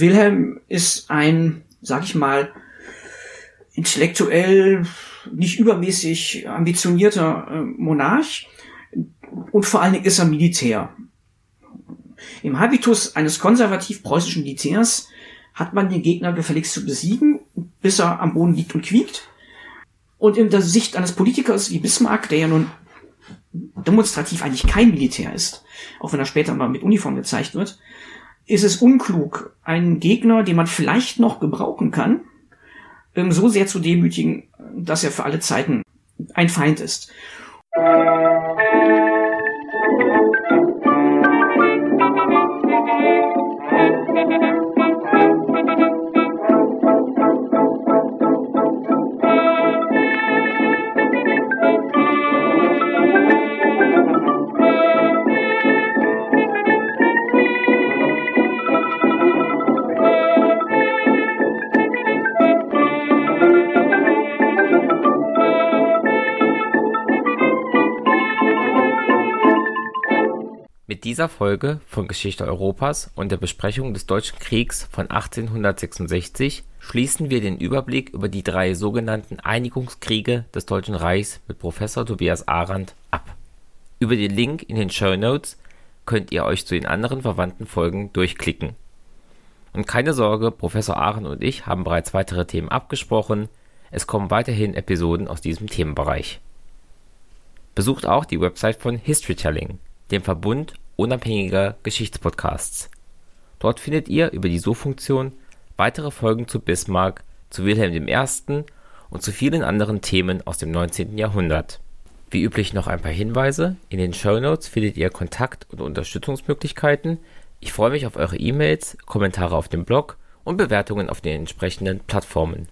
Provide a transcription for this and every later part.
Wilhelm ist ein, sag ich mal, intellektuell nicht übermäßig ambitionierter äh, Monarch und vor allen Dingen ist er Militär. Im Habitus eines konservativ-preußischen Militärs hat man den Gegner gefälligst zu besiegen, bis er am Boden liegt und quiekt. Und in der Sicht eines Politikers wie Bismarck, der ja nun demonstrativ eigentlich kein Militär ist, auch wenn er später mal mit Uniform gezeigt wird, ist es unklug, einen Gegner, den man vielleicht noch gebrauchen kann, ähm, so sehr zu demütigen, dass er für alle Zeiten ein Feind ist. Dieser Folge von Geschichte Europas und der Besprechung des Deutschen Kriegs von 1866 schließen wir den Überblick über die drei sogenannten Einigungskriege des Deutschen Reichs mit Professor Tobias Arendt ab. Über den Link in den Show Notes könnt ihr euch zu den anderen verwandten Folgen durchklicken. Und keine Sorge, Professor Arendt und ich haben bereits weitere Themen abgesprochen. Es kommen weiterhin Episoden aus diesem Themenbereich. Besucht auch die Website von Historytelling, dem Verbund unabhängiger Geschichtspodcasts. Dort findet ihr über die Suchfunktion weitere Folgen zu Bismarck, zu Wilhelm I. und zu vielen anderen Themen aus dem 19. Jahrhundert. Wie üblich noch ein paar Hinweise. In den Show Notes findet ihr Kontakt- und Unterstützungsmöglichkeiten. Ich freue mich auf eure E-Mails, Kommentare auf dem Blog und Bewertungen auf den entsprechenden Plattformen.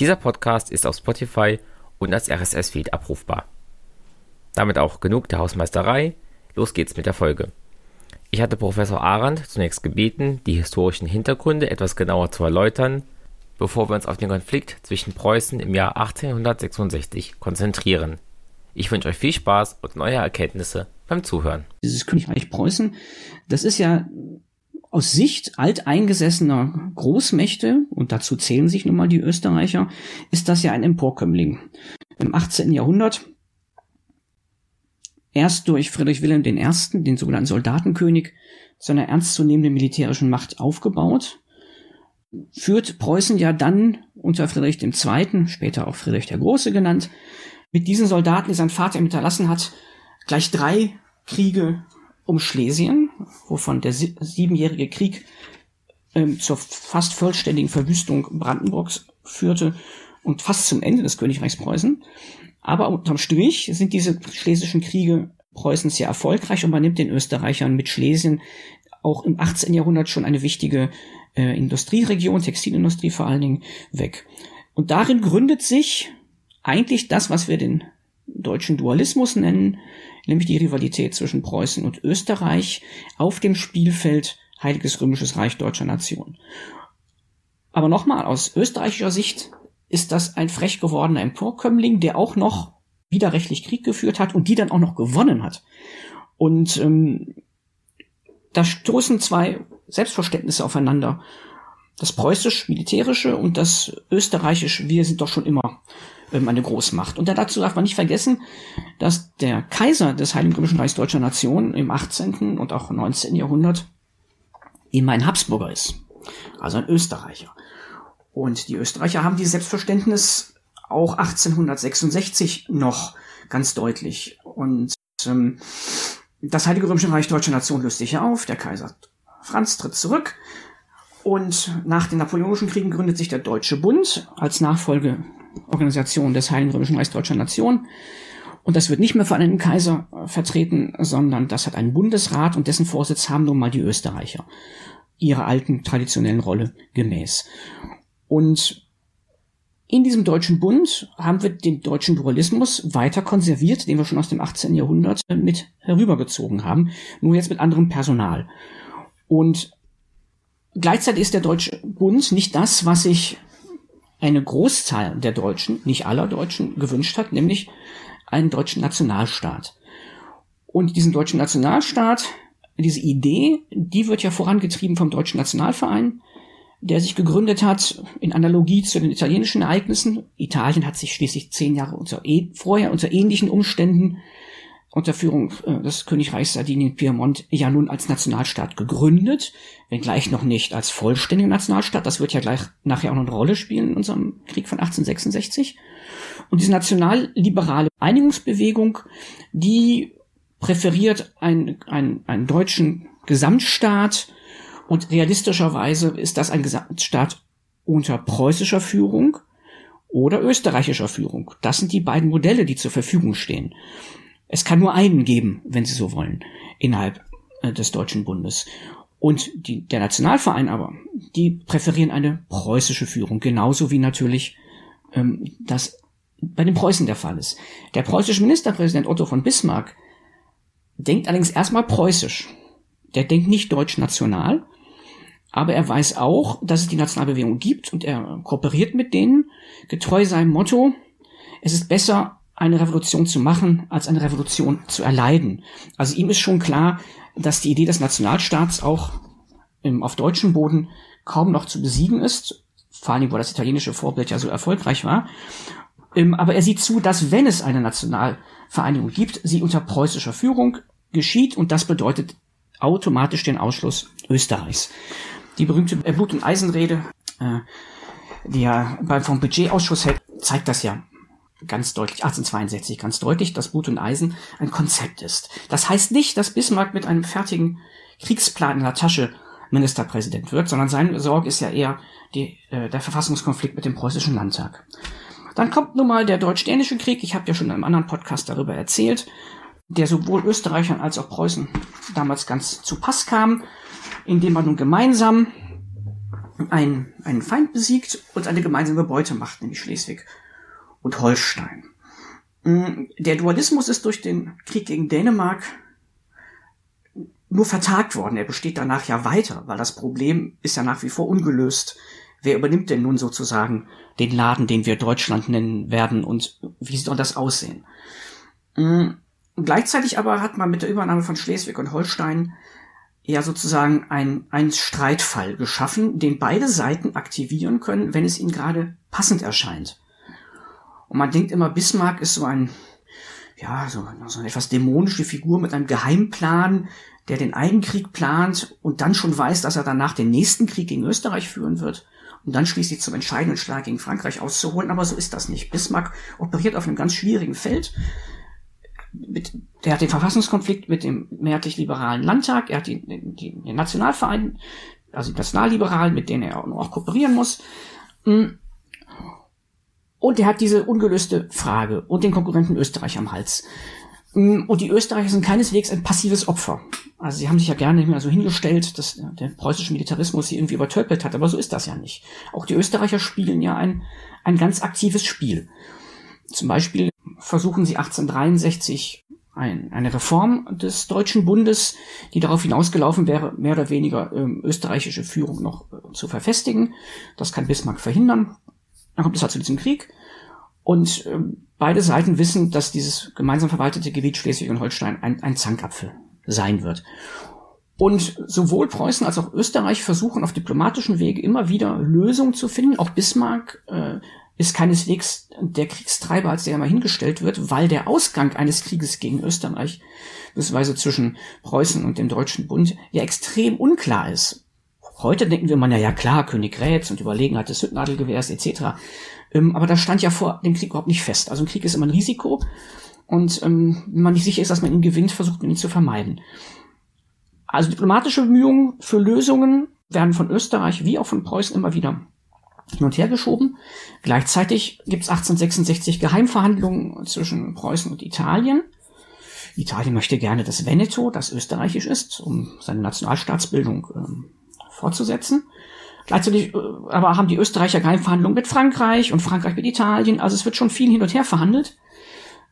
Dieser Podcast ist auf Spotify und als RSS-Feed abrufbar. Damit auch genug der Hausmeisterei. Los geht's mit der Folge. Ich hatte Professor Arendt zunächst gebeten, die historischen Hintergründe etwas genauer zu erläutern, bevor wir uns auf den Konflikt zwischen Preußen im Jahr 1866 konzentrieren. Ich wünsche euch viel Spaß und neue Erkenntnisse beim Zuhören. Dieses Königreich Preußen, das ist ja aus Sicht alteingesessener Großmächte, und dazu zählen sich nun mal die Österreicher, ist das ja ein Emporkömmling. Im 18. Jahrhundert erst durch Friedrich Wilhelm I., den sogenannten Soldatenkönig, zu einer ernstzunehmenden militärischen Macht aufgebaut, führt Preußen ja dann unter Friedrich II., später auch Friedrich der Große genannt, mit diesen Soldaten, die sein Vater ihm hinterlassen hat, gleich drei Kriege um Schlesien, wovon der siebenjährige Krieg ähm, zur fast vollständigen Verwüstung Brandenburgs führte und fast zum Ende des Königreichs Preußen. Aber unterm Strich sind diese schlesischen Kriege Preußens sehr erfolgreich und man nimmt den Österreichern mit Schlesien auch im 18. Jahrhundert schon eine wichtige äh, Industrieregion, Textilindustrie vor allen Dingen, weg. Und darin gründet sich eigentlich das, was wir den deutschen Dualismus nennen, nämlich die Rivalität zwischen Preußen und Österreich auf dem Spielfeld Heiliges Römisches Reich deutscher Nation. Aber nochmal, aus österreichischer Sicht ist das ein frech gewordener Emporkömmling, der auch noch widerrechtlich Krieg geführt hat und die dann auch noch gewonnen hat. Und ähm, da stoßen zwei Selbstverständnisse aufeinander. Das preußisch-militärische und das österreichisch, wir sind doch schon immer ähm, eine Großmacht. Und dazu darf man nicht vergessen, dass der Kaiser des Heiligen Römischen Reichs Deutscher Nation im 18. und auch 19. Jahrhundert immer ein Habsburger ist. Also ein Österreicher. Und die Österreicher haben dieses Selbstverständnis auch 1866 noch ganz deutlich. Und ähm, das Heilige Römische Reich Deutscher Nation löst sich auf, der Kaiser Franz tritt zurück und nach den Napoleonischen Kriegen gründet sich der Deutsche Bund als Nachfolgeorganisation des Heiligen Römischen Reichs Deutscher Nation. Und das wird nicht mehr von einem Kaiser äh, vertreten, sondern das hat einen Bundesrat und dessen Vorsitz haben nun mal die Österreicher ihrer alten traditionellen Rolle gemäß. Und in diesem deutschen Bund haben wir den deutschen Dualismus weiter konserviert, den wir schon aus dem 18. Jahrhundert mit herübergezogen haben, nur jetzt mit anderem Personal. Und gleichzeitig ist der deutsche Bund nicht das, was sich eine Großzahl der Deutschen, nicht aller Deutschen, gewünscht hat, nämlich einen deutschen Nationalstaat. Und diesen deutschen Nationalstaat diese Idee, die wird ja vorangetrieben vom Deutschen Nationalverein, der sich gegründet hat in Analogie zu den italienischen Ereignissen. Italien hat sich schließlich zehn Jahre unter, vorher unter ähnlichen Umständen unter Führung äh, des Königreichs Sardinien-Piemont ja nun als Nationalstaat gegründet, wenngleich noch nicht als vollständige Nationalstaat. Das wird ja gleich nachher auch noch eine Rolle spielen in unserem Krieg von 1866. Und diese nationalliberale Einigungsbewegung, die präferiert einen, einen, einen deutschen Gesamtstaat und realistischerweise ist das ein Gesamtstaat unter preußischer Führung oder österreichischer Führung. Das sind die beiden Modelle, die zur Verfügung stehen. Es kann nur einen geben, wenn Sie so wollen, innerhalb äh, des Deutschen Bundes. Und die, der Nationalverein aber, die präferieren eine preußische Führung, genauso wie natürlich ähm, das bei den Preußen der Fall ist. Der preußische Ministerpräsident Otto von Bismarck denkt allerdings erstmal preußisch. Der denkt nicht deutsch-national, aber er weiß auch, dass es die Nationalbewegung gibt und er kooperiert mit denen, getreu seinem Motto, es ist besser, eine Revolution zu machen, als eine Revolution zu erleiden. Also ihm ist schon klar, dass die Idee des Nationalstaats auch im, auf deutschem Boden kaum noch zu besiegen ist, vor allem, wo das italienische Vorbild ja so erfolgreich war. Ähm, aber er sieht zu, dass wenn es eine Nationalvereinigung gibt, sie unter preußischer Führung geschieht und das bedeutet automatisch den Ausschluss Österreichs. Die berühmte Blut- und Eisenrede, äh, die ja beim vom Budgetausschuss hält, zeigt das ja ganz deutlich, 1862 ganz deutlich, dass Blut und Eisen ein Konzept ist. Das heißt nicht, dass Bismarck mit einem fertigen Kriegsplan in der Tasche Ministerpräsident wird, sondern seine Sorge ist ja eher die, äh, der Verfassungskonflikt mit dem preußischen Landtag. Dann kommt nun mal der Deutsch-Dänische Krieg. Ich habe ja schon in einem anderen Podcast darüber erzählt, der sowohl Österreichern als auch Preußen damals ganz zu Pass kam, indem man nun gemeinsam einen, einen Feind besiegt und eine gemeinsame Beute macht, nämlich Schleswig und Holstein. Mm, der Dualismus ist durch den Krieg gegen Dänemark nur vertagt worden. Er besteht danach ja weiter, weil das Problem ist ja nach wie vor ungelöst. Wer übernimmt denn nun sozusagen den Laden, den wir Deutschland nennen werden und wie soll das aussehen? Mm, gleichzeitig aber hat man mit der Übernahme von Schleswig und Holstein ja sozusagen ein, ein Streitfall geschaffen, den beide Seiten aktivieren können, wenn es ihnen gerade passend erscheint. Und man denkt immer, Bismarck ist so ein, ja, so, so eine etwas dämonische Figur mit einem Geheimplan, der den einen Krieg plant und dann schon weiß, dass er danach den nächsten Krieg gegen Österreich führen wird und dann schließlich zum entscheidenden Schlag gegen Frankreich auszuholen. Aber so ist das nicht. Bismarck operiert auf einem ganz schwierigen Feld. Mit, der hat den Verfassungskonflikt mit dem mehrheitlich-liberalen Landtag, er hat die, die, den Nationalverein, also die Nationalliberalen, mit denen er auch, kooperieren muss. Hm. Und er hat diese ungelöste Frage und den Konkurrenten Österreich am Hals. Mm, und die Österreicher sind keineswegs ein passives Opfer. Also sie haben sich ja gerne nicht mehr so hingestellt, dass der preußische Militarismus sie irgendwie übertöpelt hat, aber so ist das ja nicht. Auch die Österreicher spielen ja ein, ein ganz aktives Spiel. Zum Beispiel versuchen sie 1863 ein, eine Reform des Deutschen Bundes, die darauf hinausgelaufen wäre, mehr oder weniger ähm, österreichische Führung noch äh, zu verfestigen. Das kann Bismarck verhindern. Dann kommt es halt zu diesem Krieg. Und äh, beide Seiten wissen, dass dieses gemeinsam verwaltete Gebiet Schleswig und Holstein ein, ein Zankapfel sein wird. Und sowohl Preußen als auch Österreich versuchen auf diplomatischen Wege immer wieder Lösungen zu finden. Auch Bismarck äh, ist keineswegs der Kriegstreiber, als der immer hingestellt wird, weil der Ausgang eines Krieges gegen Österreich, beziehungsweise zwischen Preußen und dem Deutschen Bund, ja extrem unklar ist. Heute denken wir man ja, ja klar, König Rätz und Überlegenheit des Hüttenadelgewehrs etc. Ähm, aber das stand ja vor dem Krieg überhaupt nicht fest. Also ein Krieg ist immer ein Risiko und ähm, wenn man nicht sicher ist, dass man ihn gewinnt, versucht man ihn zu vermeiden. Also diplomatische Bemühungen für Lösungen werden von Österreich wie auch von Preußen immer wieder hin und her geschoben. Gleichzeitig gibt es 1866 Geheimverhandlungen zwischen Preußen und Italien. Italien möchte gerne das Veneto, das österreichisch ist, um seine Nationalstaatsbildung ähm, fortzusetzen. Gleichzeitig äh, aber haben die Österreicher Geheimverhandlungen mit Frankreich und Frankreich mit Italien. Also es wird schon viel hin und her verhandelt.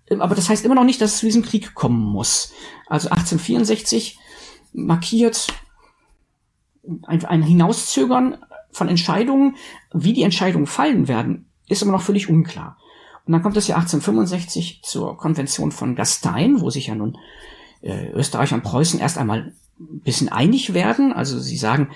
Ähm, aber das heißt immer noch nicht, dass es zu diesem Krieg kommen muss. Also 1864 markiert ein, ein Hinauszögern von Entscheidungen, wie die Entscheidungen fallen werden, ist immer noch völlig unklar. Und dann kommt es ja 1865 zur Konvention von Gastein, wo sich ja nun äh, Österreich und Preußen erst einmal ein bisschen einig werden. Also sie sagen,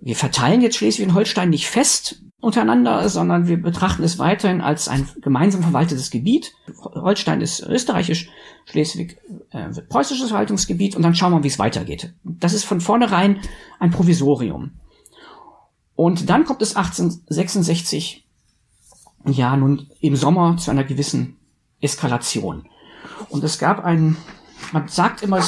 wir verteilen jetzt Schleswig-Holstein nicht fest untereinander, sondern wir betrachten es weiterhin als ein gemeinsam verwaltetes Gebiet. Holstein ist österreichisch, Schleswig äh, wird preußisches Verwaltungsgebiet und dann schauen wir, wie es weitergeht. Das ist von vornherein ein Provisorium. Und dann kommt es 1866 ja nun im Sommer zu einer gewissen Eskalation. Und es gab einen, man sagt immer, äh,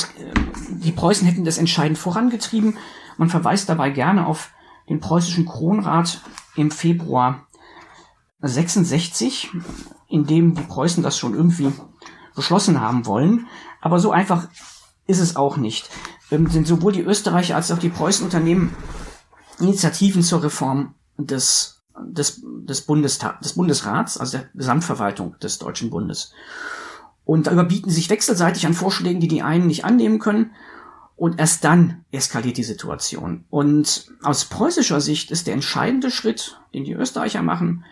die Preußen hätten das entscheidend vorangetrieben. Man verweist dabei gerne auf den preußischen Kronrat im Februar 66, in dem die Preußen das schon irgendwie beschlossen haben wollen. Aber so einfach ist es auch nicht. Ähm, sind sowohl die Österreicher als auch die Preußen unternehmen Initiativen zur Reform des, des, des, Bundestag, des Bundesrats, also der Gesamtverwaltung des Deutschen Bundes. Und da überbieten sich wechselseitig an Vorschlägen, die die einen nicht annehmen können und erst dann eskaliert die Situation. Und aus preußischer Sicht ist der entscheidende Schritt, den die Österreicher machen,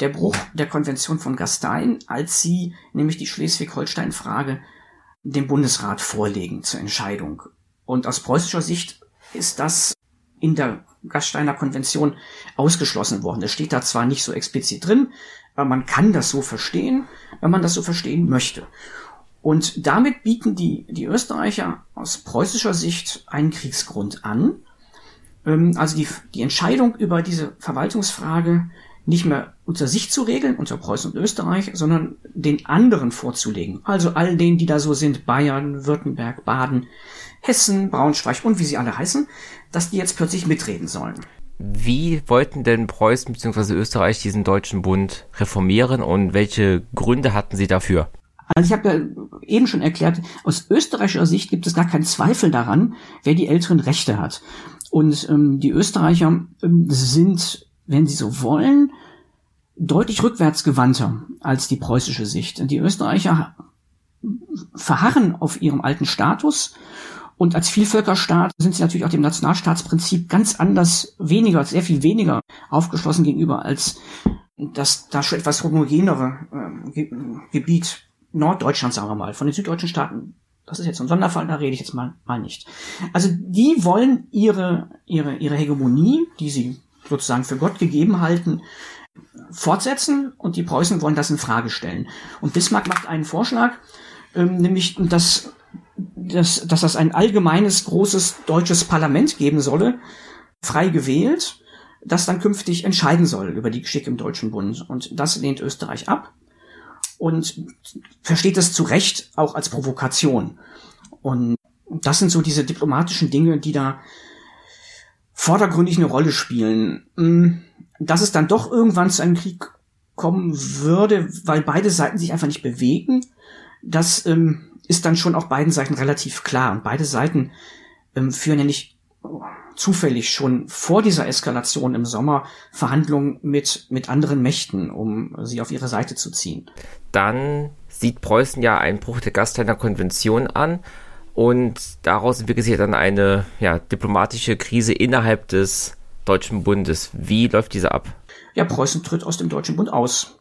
der Bruch der Konvention von Gastein, als sie nämlich die Schleswig-Holstein-Frage dem Bundesrat vorlegen zur Entscheidung. Und aus preußischer Sicht ist das in der Gasteiner Konvention ausgeschlossen worden. Das steht da zwar nicht so explizit drin, aber man kann das so verstehen, wenn man das so verstehen möchte. Und damit bieten die, die Österreicher aus preußischer Sicht einen Kriegsgrund an. Ähm, also die, die Entscheidung über diese Verwaltungsfrage nicht mehr unter sich zu regeln, unter Preußen und Österreich, sondern den anderen vorzulegen. Also all denen, die da so sind, Bayern, Württemberg, Baden, Hessen, Braunschweig und wie sie alle heißen, dass die jetzt plötzlich mitreden sollen. Wie wollten denn Preußen bzw. Österreich diesen deutschen Bund reformieren und welche Gründe hatten sie dafür? Also ich habe ja eben schon erklärt, aus österreichischer Sicht gibt es gar keinen Zweifel daran, wer die älteren Rechte hat. Und ähm, die Österreicher ähm, sind, wenn sie so wollen, deutlich rückwärtsgewandter als die preußische Sicht. Die Österreicher verharren auf ihrem alten Status und als Vielvölkerstaat sind sie natürlich auch dem Nationalstaatsprinzip ganz anders, weniger, sehr viel weniger aufgeschlossen gegenüber als das da schon etwas homogenere äh, Gebiet Norddeutschland, sagen wir mal, von den süddeutschen Staaten, das ist jetzt ein Sonderfall, da rede ich jetzt mal, mal nicht. Also die wollen ihre, ihre, ihre Hegemonie, die sie sozusagen für Gott gegeben halten, fortsetzen und die Preußen wollen das in Frage stellen. Und Bismarck macht einen Vorschlag, ähm, nämlich, dass, dass, dass das ein allgemeines, großes deutsches Parlament geben solle, frei gewählt, das dann künftig entscheiden soll über die Geschicke im Deutschen Bund. Und das lehnt Österreich ab und versteht es zu Recht auch als Provokation. Und das sind so diese diplomatischen Dinge, die da vordergründig eine Rolle spielen. Hm, dass es dann doch irgendwann zu einem Krieg kommen würde, weil beide Seiten sich einfach nicht bewegen, das ähm, ist dann schon auch beiden Seiten relativ klar. Und beide Seiten ähm, führen ja nicht zufällig schon vor dieser Eskalation im Sommer Verhandlungen mit, mit anderen Mächten, um sie auf ihre Seite zu ziehen. Dann sieht Preußen ja einen Bruch der Gasteiner Konvention an und daraus entwickelt sich dann eine ja, diplomatische Krise innerhalb des Deutschen Bundes. Wie läuft diese ab? Ja, Preußen tritt aus dem Deutschen Bund aus.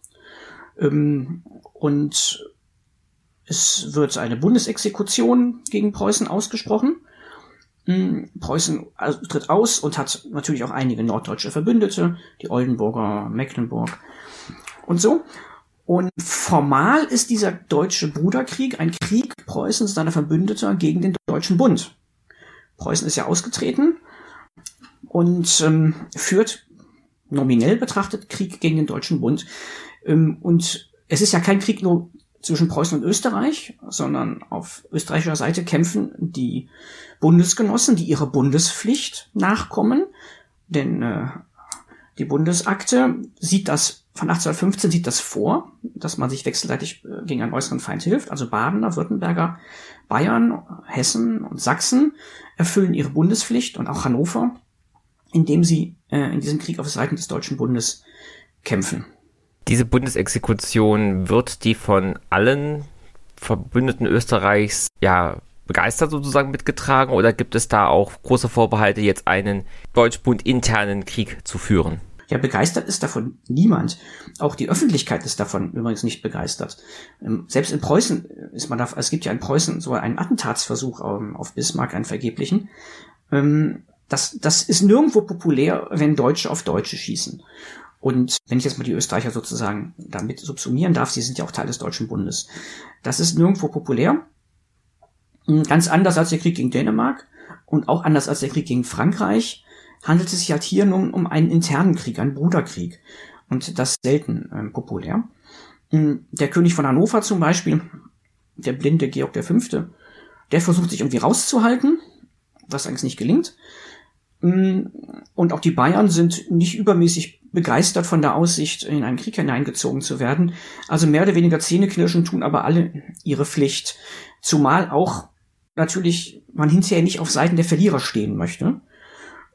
Ähm, und es wird eine Bundesexekution gegen Preußen ausgesprochen. Hm, Preußen also, tritt aus und hat natürlich auch einige norddeutsche Verbündete, die Oldenburger, Mecklenburg und so. Und formal ist dieser deutsche Bruderkrieg ein Krieg Preußens seiner Verbündeter gegen den Deutschen Bund. Preußen ist ja ausgetreten und ähm, führt nominell betrachtet Krieg gegen den Deutschen Bund. Ähm, und es ist ja kein Krieg nur zwischen Preußen und Österreich, sondern auf österreichischer Seite kämpfen die Bundesgenossen, die ihrer Bundespflicht nachkommen. Denn äh, die Bundesakte sieht das, von 1815 sieht das vor, dass man sich wechselseitig äh, gegen einen äußeren Feind hilft. Also Badener, Württemberger, Bayern, Hessen und Sachsen erfüllen ihre Bundespflicht und auch Hannover, indem sie äh, in diesem Krieg auf Seiten des Deutschen Bundes kämpfen. Diese Bundesexekution wird die von allen Verbündeten Österreichs ja begeistert sozusagen mitgetragen oder gibt es da auch große Vorbehalte, jetzt einen Deutschbund internen Krieg zu führen? Ja, begeistert ist davon niemand. Auch die Öffentlichkeit ist davon übrigens nicht begeistert. Ähm, selbst in Preußen ist man da, es gibt ja in Preußen so einen Attentatsversuch auf Bismarck, einen vergeblichen. Ähm, das, das ist nirgendwo populär, wenn Deutsche auf Deutsche schießen. Und wenn ich jetzt mal die Österreicher sozusagen damit subsumieren darf, sie sind ja auch Teil des Deutschen Bundes. Das ist nirgendwo populär. Hm, ganz anders als der Krieg gegen Dänemark und auch anders als der Krieg gegen Frankreich handelt es sich halt hier nun um einen internen Krieg, einen Bruderkrieg. Und das selten ähm, populär. Hm, der König von Hannover zum Beispiel, der blinde Georg V., der versucht sich irgendwie rauszuhalten, was eigentlich nicht gelingt. Hm, und auch die Bayern sind nicht übermäßig begeistert von der Aussicht, in einen Krieg hineingezogen zu werden. Also mehr oder weniger Zähneknirschen tun aber alle ihre Pflicht. Zumal auch natürlich man hinterher nicht auf Seiten der Verlierer stehen möchte.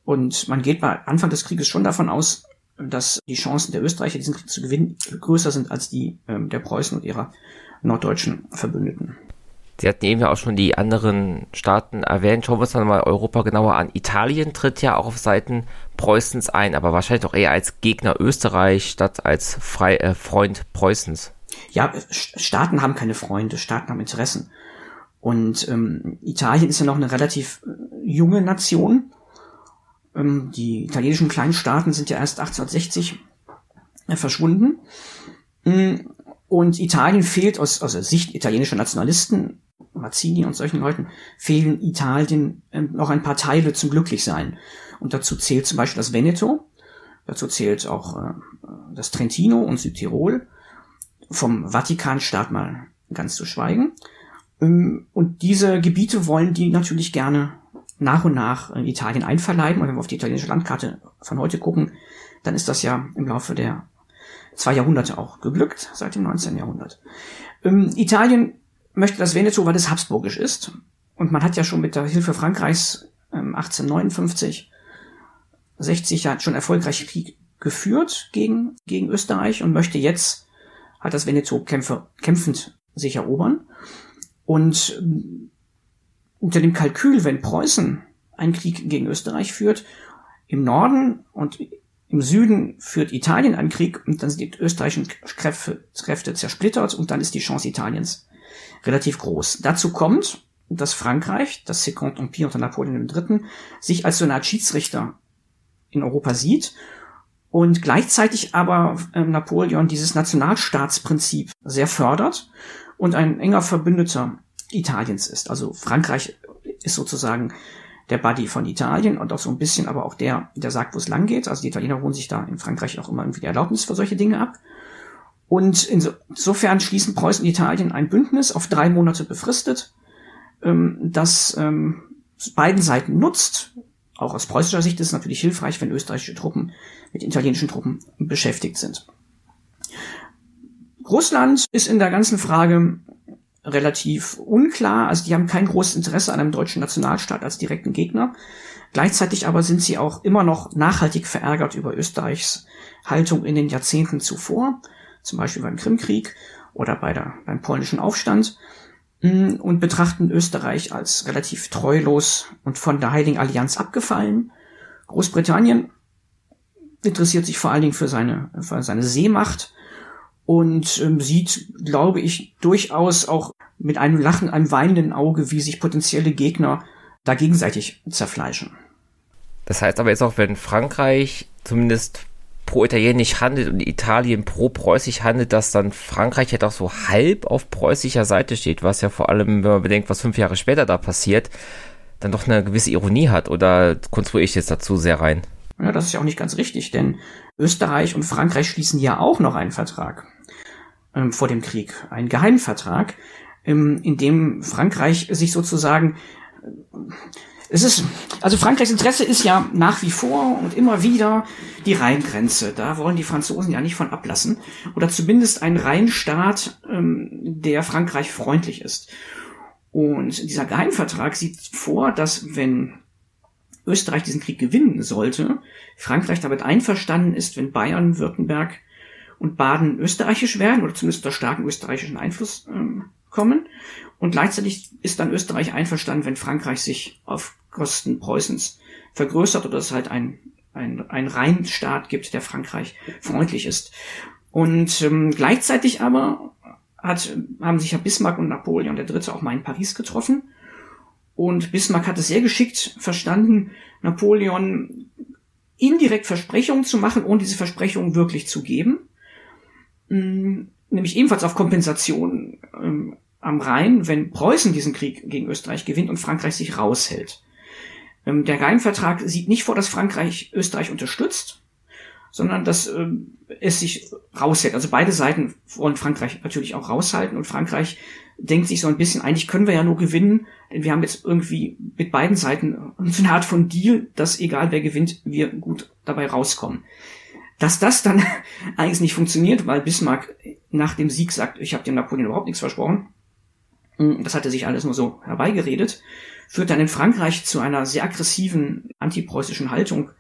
Und man geht bei Anfang des Krieges schon davon aus, dass die Chancen der Österreicher, diesen Krieg zu gewinnen, größer sind als die ähm, der Preußen und ihrer norddeutschen Verbündeten. Sie hatten eben ja auch schon die anderen Staaten erwähnt. Schauen wir uns dann mal Europa genauer an. Italien tritt ja auch auf Seiten Preußens ein, aber wahrscheinlich auch eher als Gegner Österreich statt als Frei äh, Freund Preußens. Ja, Staaten haben keine Freunde, Staaten haben Interessen. Und ähm, Italien ist ja noch eine relativ äh, junge Nation. Ähm, die italienischen Kleinstaaten sind ja erst 1860 äh, verschwunden. Mm, und Italien fehlt aus, aus Sicht italienischer Nationalisten Mazzini und solchen Leuten fehlen Italien ähm, noch ein paar Teile zum Glücklichsein. Und dazu zählt zum Beispiel das Veneto, dazu zählt auch äh, das Trentino und Südtirol, vom Vatikanstaat mal ganz zu schweigen. Ähm, und diese Gebiete wollen die natürlich gerne nach und nach Italien einverleiben. Und wenn wir auf die italienische Landkarte von heute gucken, dann ist das ja im Laufe der zwei Jahrhunderte auch geglückt, seit dem 19. Jahrhundert. Ähm, Italien möchte das Veneto, weil es habsburgisch ist. Und man hat ja schon mit der Hilfe Frankreichs ähm, 1859, 60 Jahre schon erfolgreich Krieg geführt gegen, gegen Österreich und möchte jetzt hat das Veneto Kämpfe, kämpfend sich erobern. Und ähm, unter dem Kalkül, wenn Preußen einen Krieg gegen Österreich führt, im Norden und im Süden führt Italien einen Krieg und dann sind die österreichischen Kräfte, Kräfte zersplittert und dann ist die Chance Italiens relativ groß. Dazu kommt, dass Frankreich, das Second Empire unter Napoleon III., sich als so eine Art Schiedsrichter in Europa sieht und gleichzeitig aber äh, Napoleon dieses Nationalstaatsprinzip sehr fördert und ein enger Verbündeter Italiens ist. Also Frankreich ist sozusagen der Buddy von Italien und auch so ein bisschen aber auch der, der sagt, wo es lang geht. Also die Italiener holen sich da in Frankreich auch immer irgendwie die Erlaubnis für solche Dinge ab. Und insofern schließen Preußen und Italien ein Bündnis auf drei Monate befristet, ähm, das ähm, beiden Seiten nutzt. Auch aus preußischer Sicht ist es natürlich hilfreich, wenn österreichische Truppen mit italienischen Truppen beschäftigt sind. Russland ist in der ganzen Frage relativ unklar. Also die haben kein großes Interesse an einem deutschen Nationalstaat als direkten Gegner. Gleichzeitig aber sind sie auch immer noch nachhaltig verärgert über Österreichs Haltung in den Jahrzehnten zuvor zum Beispiel beim Krimkrieg oder bei der, beim polnischen Aufstand mm, und betrachten Österreich als relativ treulos und von der Heiligen Allianz abgefallen. Großbritannien interessiert sich vor allen Dingen für seine, für seine Seemacht und ähm, sieht, glaube ich, durchaus auch mit einem Lachen, einem weinenden Auge, wie sich potenzielle Gegner da gegenseitig zerfleischen. Das heißt aber jetzt auch, wenn Frankreich zumindest pro-italienisch handelt und Italien pro-preußisch handelt, dass dann Frankreich ja doch so halb auf preußischer Seite steht, was ja vor allem, wenn man bedenkt, was fünf Jahre später da passiert, dann doch eine gewisse Ironie hat. Oder konstruiere ich jetzt dazu sehr rein? Ja, das ist ja auch nicht ganz richtig, denn Österreich und Frankreich schließen ja auch noch einen Vertrag ähm, vor dem Krieg, einen Geheimvertrag, ähm, in dem Frankreich sich sozusagen es ist, also Frankreichs Interesse ist ja nach wie vor und immer wieder die Rheingrenze. Da wollen die Franzosen ja nicht von ablassen. Oder zumindest ein Rheinstaat, ähm, der Frankreich freundlich ist. Und dieser Geheimvertrag sieht vor, dass wenn Österreich diesen Krieg gewinnen sollte, Frankreich damit einverstanden ist, wenn Bayern, Württemberg und Baden österreichisch werden oder zumindest unter starken österreichischen Einfluss ähm, kommen. Und gleichzeitig ist dann Österreich einverstanden, wenn Frankreich sich auf Kosten Preußens vergrößert oder es halt ein ein, ein Rheinstaat gibt, der Frankreich freundlich ist. Und ähm, gleichzeitig aber hat, haben sich ja Bismarck und Napoleon III. auch mal in Paris getroffen. Und Bismarck hat es sehr geschickt verstanden, Napoleon indirekt Versprechungen zu machen, ohne diese Versprechungen wirklich zu geben. Mm, nämlich ebenfalls auf Kompensation ähm, am Rhein, wenn Preußen diesen Krieg gegen Österreich gewinnt und Frankreich sich raushält. Ähm, der Rheinvertrag sieht nicht vor, dass Frankreich Österreich unterstützt, sondern dass ähm, es sich raushält. Also beide Seiten wollen Frankreich natürlich auch raushalten und Frankreich denkt sich so ein bisschen, eigentlich können wir ja nur gewinnen, denn wir haben jetzt irgendwie mit beiden Seiten eine Art von Deal, dass egal wer gewinnt, wir gut dabei rauskommen. Dass das dann eigentlich nicht funktioniert, weil Bismarck nach dem Sieg sagt, ich habe dem Napoleon überhaupt nichts versprochen, das hatte sich alles nur so herbeigeredet, führt dann in Frankreich zu einer sehr aggressiven antipreußischen Haltung,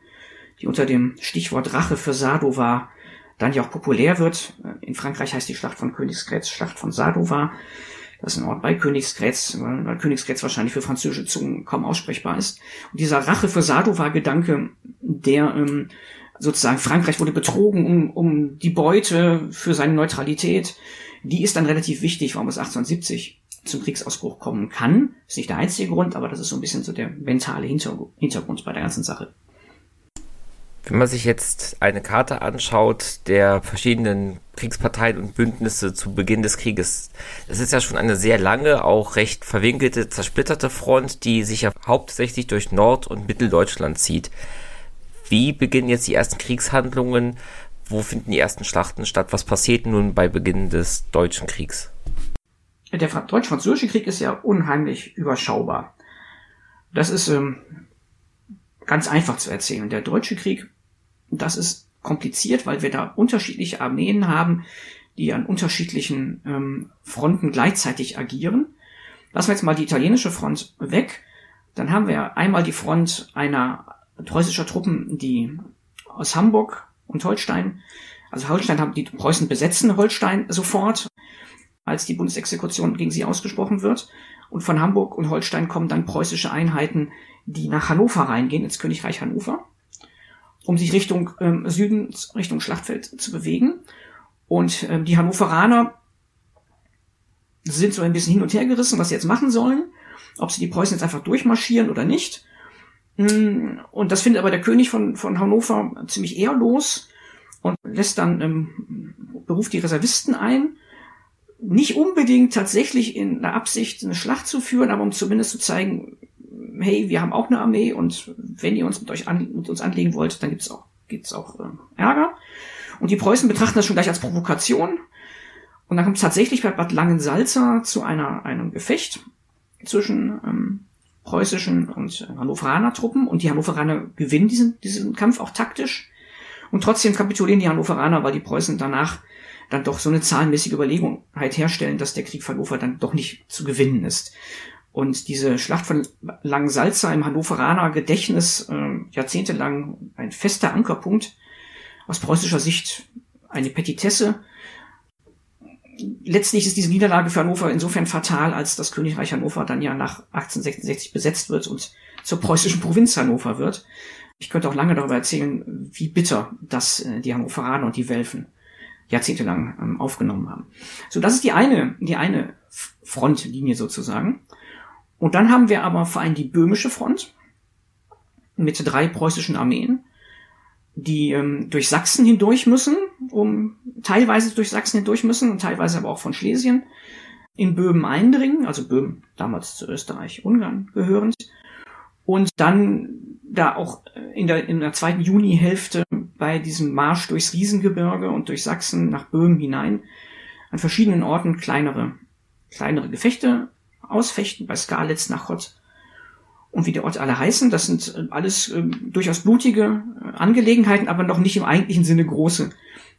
die unter dem Stichwort Rache für Sadova dann ja auch populär wird. In Frankreich heißt die Schlacht von Königsgrätz Schlacht von Sadova. Das ist ein Ort bei Königsgrätz, weil Königsgrätz wahrscheinlich für französische Zungen kaum aussprechbar ist. Und dieser Rache für Sadova-Gedanke, der ähm, sozusagen Frankreich wurde betrogen um, um die Beute für seine Neutralität, die ist dann relativ wichtig, warum es 1870 zum Kriegsausbruch kommen kann. Ist nicht der einzige Grund, aber das ist so ein bisschen so der mentale Hintergrund bei der ganzen Sache. Wenn man sich jetzt eine Karte anschaut der verschiedenen Kriegsparteien und Bündnisse zu Beginn des Krieges, das ist ja schon eine sehr lange, auch recht verwinkelte, zersplitterte Front, die sich ja hauptsächlich durch Nord- und Mitteldeutschland zieht. Wie beginnen jetzt die ersten Kriegshandlungen? Wo finden die ersten Schlachten statt? Was passiert nun bei Beginn des Deutschen Kriegs? Der Deutsch-Französische Krieg ist ja unheimlich überschaubar. Das ist ähm, ganz einfach zu erzählen. Der Deutsche Krieg das ist kompliziert, weil wir da unterschiedliche Armeen haben, die an unterschiedlichen ähm, Fronten gleichzeitig agieren. Lassen wir jetzt mal die italienische Front weg. Dann haben wir einmal die Front einer preußischer Truppen, die aus Hamburg und Holstein, also Holstein haben die Preußen besetzen Holstein sofort, als die Bundesexekution gegen sie ausgesprochen wird. Und von Hamburg und Holstein kommen dann preußische Einheiten, die nach Hannover reingehen, ins Königreich Hannover um sich Richtung ähm, Süden, Richtung Schlachtfeld zu bewegen. Und ähm, die Hannoveraner sind so ein bisschen hin und her gerissen, was sie jetzt machen sollen. Ob sie die Preußen jetzt einfach durchmarschieren oder nicht. Mm, und das findet aber der König von, von Hannover ziemlich ehrlos und lässt dann, ähm, beruft die Reservisten ein. Nicht unbedingt tatsächlich in der Absicht, eine Schlacht zu führen, aber um zumindest zu zeigen, hey, wir haben auch eine Armee und wenn ihr uns mit euch an, mit uns anlegen wollt, dann gibt's auch, gibt's auch äh, Ärger. Und die Preußen betrachten das schon gleich als Provokation. Und dann kommt es tatsächlich bei Bad Langensalza zu einer, einem Gefecht zwischen ähm, preußischen und Hannoveraner Truppen. Und die Hannoveraner gewinnen diesen, diesen Kampf auch taktisch. Und trotzdem kapitulieren die Hannoveraner, weil die Preußen danach dann doch so eine zahlenmäßige Überlegenheit herstellen, dass der Krieg von Hannover dann doch nicht zu gewinnen ist. Und diese Schlacht von Langensalza im Hannoveraner Gedächtnis äh, jahrzehntelang ein fester Ankerpunkt, aus preußischer Sicht eine Petitesse. Letztlich ist diese Niederlage für Hannover insofern fatal, als das Königreich Hannover dann ja nach 1866 besetzt wird und zur preußischen Provinz Hannover wird. Ich könnte auch lange darüber erzählen, wie bitter das äh, die Hannoveraner und die Welfen jahrzehntelang ähm, aufgenommen haben. So, das ist die eine, die eine Frontlinie sozusagen. Und dann haben wir aber vor allem die böhmische Front mit drei preußischen Armeen, die ähm, durch Sachsen hindurch müssen, um teilweise durch Sachsen hindurch müssen und teilweise aber auch von Schlesien in Böhmen eindringen, also Böhmen damals zu Österreich-Ungarn gehörend, und dann da auch in der, in der zweiten Junihälfte bei diesem Marsch durchs Riesengebirge und durch Sachsen nach Böhmen hinein an verschiedenen Orten kleinere, kleinere Gefechte ausfechten, bei Skalitz, Nachot und wie die Orte alle heißen. Das sind äh, alles äh, durchaus blutige äh, Angelegenheiten, aber noch nicht im eigentlichen Sinne große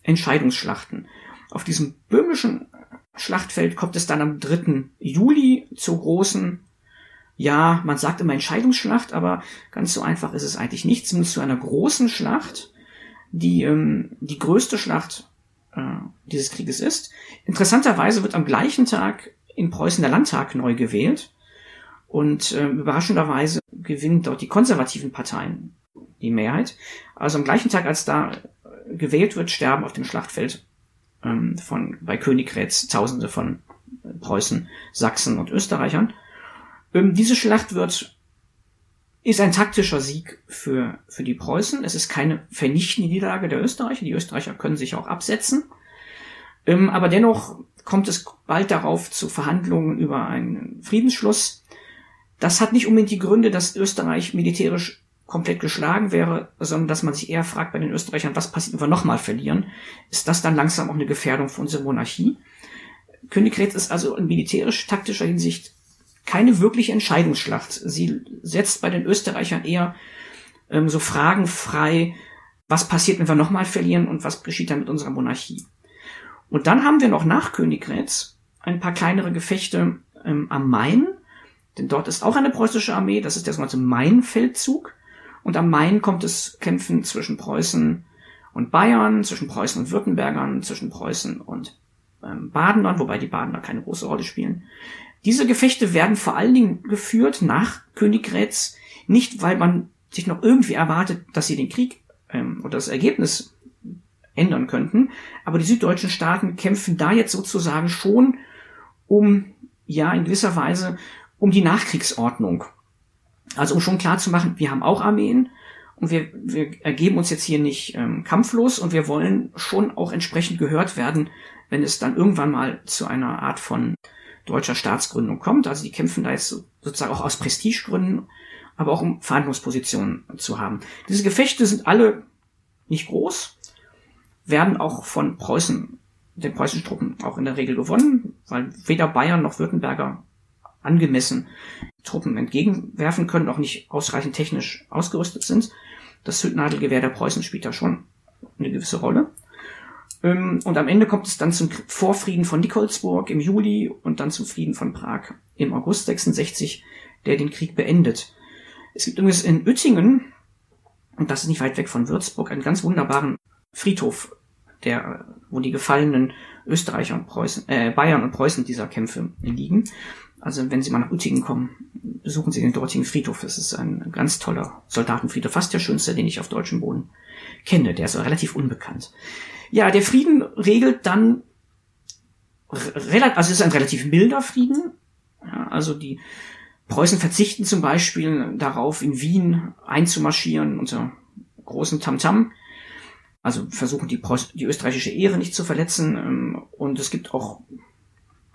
Entscheidungsschlachten. Auf diesem böhmischen Schlachtfeld kommt es dann am 3. Juli zur großen, ja, man sagt immer Entscheidungsschlacht, aber ganz so einfach ist es eigentlich nicht, zumindest zu einer großen Schlacht, die ähm, die größte Schlacht äh, dieses Krieges ist. Interessanterweise wird am gleichen Tag in Preußen der Landtag neu gewählt. Und äh, überraschenderweise gewinnen dort die konservativen Parteien die Mehrheit. Also am gleichen Tag, als da gewählt wird, sterben auf dem Schlachtfeld ähm, von bei Königgrätz Tausende von Preußen, Sachsen und Österreichern. Ähm, diese Schlacht wird ist ein taktischer Sieg für, für die Preußen. Es ist keine vernichtende Niederlage der Österreicher. Die Österreicher können sich auch absetzen. Ähm, aber dennoch kommt es bald darauf zu Verhandlungen über einen Friedensschluss. Das hat nicht unbedingt die Gründe, dass Österreich militärisch komplett geschlagen wäre, sondern dass man sich eher fragt bei den Österreichern, was passiert, wenn wir nochmal verlieren? Ist das dann langsam auch eine Gefährdung für unsere Monarchie? Königgrätz ist also in militärisch-taktischer Hinsicht keine wirkliche Entscheidungsschlacht. Sie setzt bei den Österreichern eher ähm, so Fragen frei, was passiert, wenn wir nochmal verlieren und was geschieht dann mit unserer Monarchie. Und dann haben wir noch nach Königgrätz ein paar kleinere Gefechte ähm, am Main, denn dort ist auch eine preußische Armee, das ist der sogenannte Main-Feldzug. Und am Main kommt es Kämpfen zwischen Preußen und Bayern, zwischen Preußen und Württembergern, zwischen Preußen und ähm, Badenern, wobei die Badener keine große Rolle spielen. Diese Gefechte werden vor allen Dingen geführt nach Königgrätz, nicht weil man sich noch irgendwie erwartet, dass sie den Krieg ähm, oder das Ergebnis ändern könnten, aber die süddeutschen Staaten kämpfen da jetzt sozusagen schon um, ja, in gewisser Weise um die Nachkriegsordnung. Also um schon klar zu machen, wir haben auch Armeen und wir, wir ergeben uns jetzt hier nicht ähm, kampflos und wir wollen schon auch entsprechend gehört werden, wenn es dann irgendwann mal zu einer Art von deutscher Staatsgründung kommt. Also die kämpfen da jetzt sozusagen auch aus Prestigegründen, aber auch um Verhandlungspositionen zu haben. Diese Gefechte sind alle nicht groß, werden auch von Preußen, den preußischen Truppen auch in der Regel gewonnen, weil weder Bayern noch Württemberger angemessen Truppen entgegenwerfen können, auch nicht ausreichend technisch ausgerüstet sind. Das Zündnadelgewehr der Preußen spielt da schon eine gewisse Rolle. Ähm, und am Ende kommt es dann zum Vorfrieden von Nikolsburg im Juli und dann zum Frieden von Prag im August 66, der den Krieg beendet. Es gibt übrigens in Uettingen, und das ist nicht weit weg von Würzburg, einen ganz wunderbaren Friedhof, der, wo die gefallenen Österreicher und Preußen, äh, Bayern und Preußen dieser Kämpfe liegen. Also wenn Sie mal nach Uettingen kommen, besuchen Sie den dortigen Friedhof. Das ist ein ganz toller Soldatenfriedhof, fast der schönste, den ich auf deutschem Boden kenne. Der ist relativ unbekannt. Ja, der Frieden regelt dann, also es ist ein relativ milder Frieden. Ja, also die Preußen verzichten zum Beispiel darauf, in Wien einzumarschieren unter großem Tamtam. Also versuchen die, Preuß die österreichische Ehre nicht zu verletzen. Ähm, und es gibt auch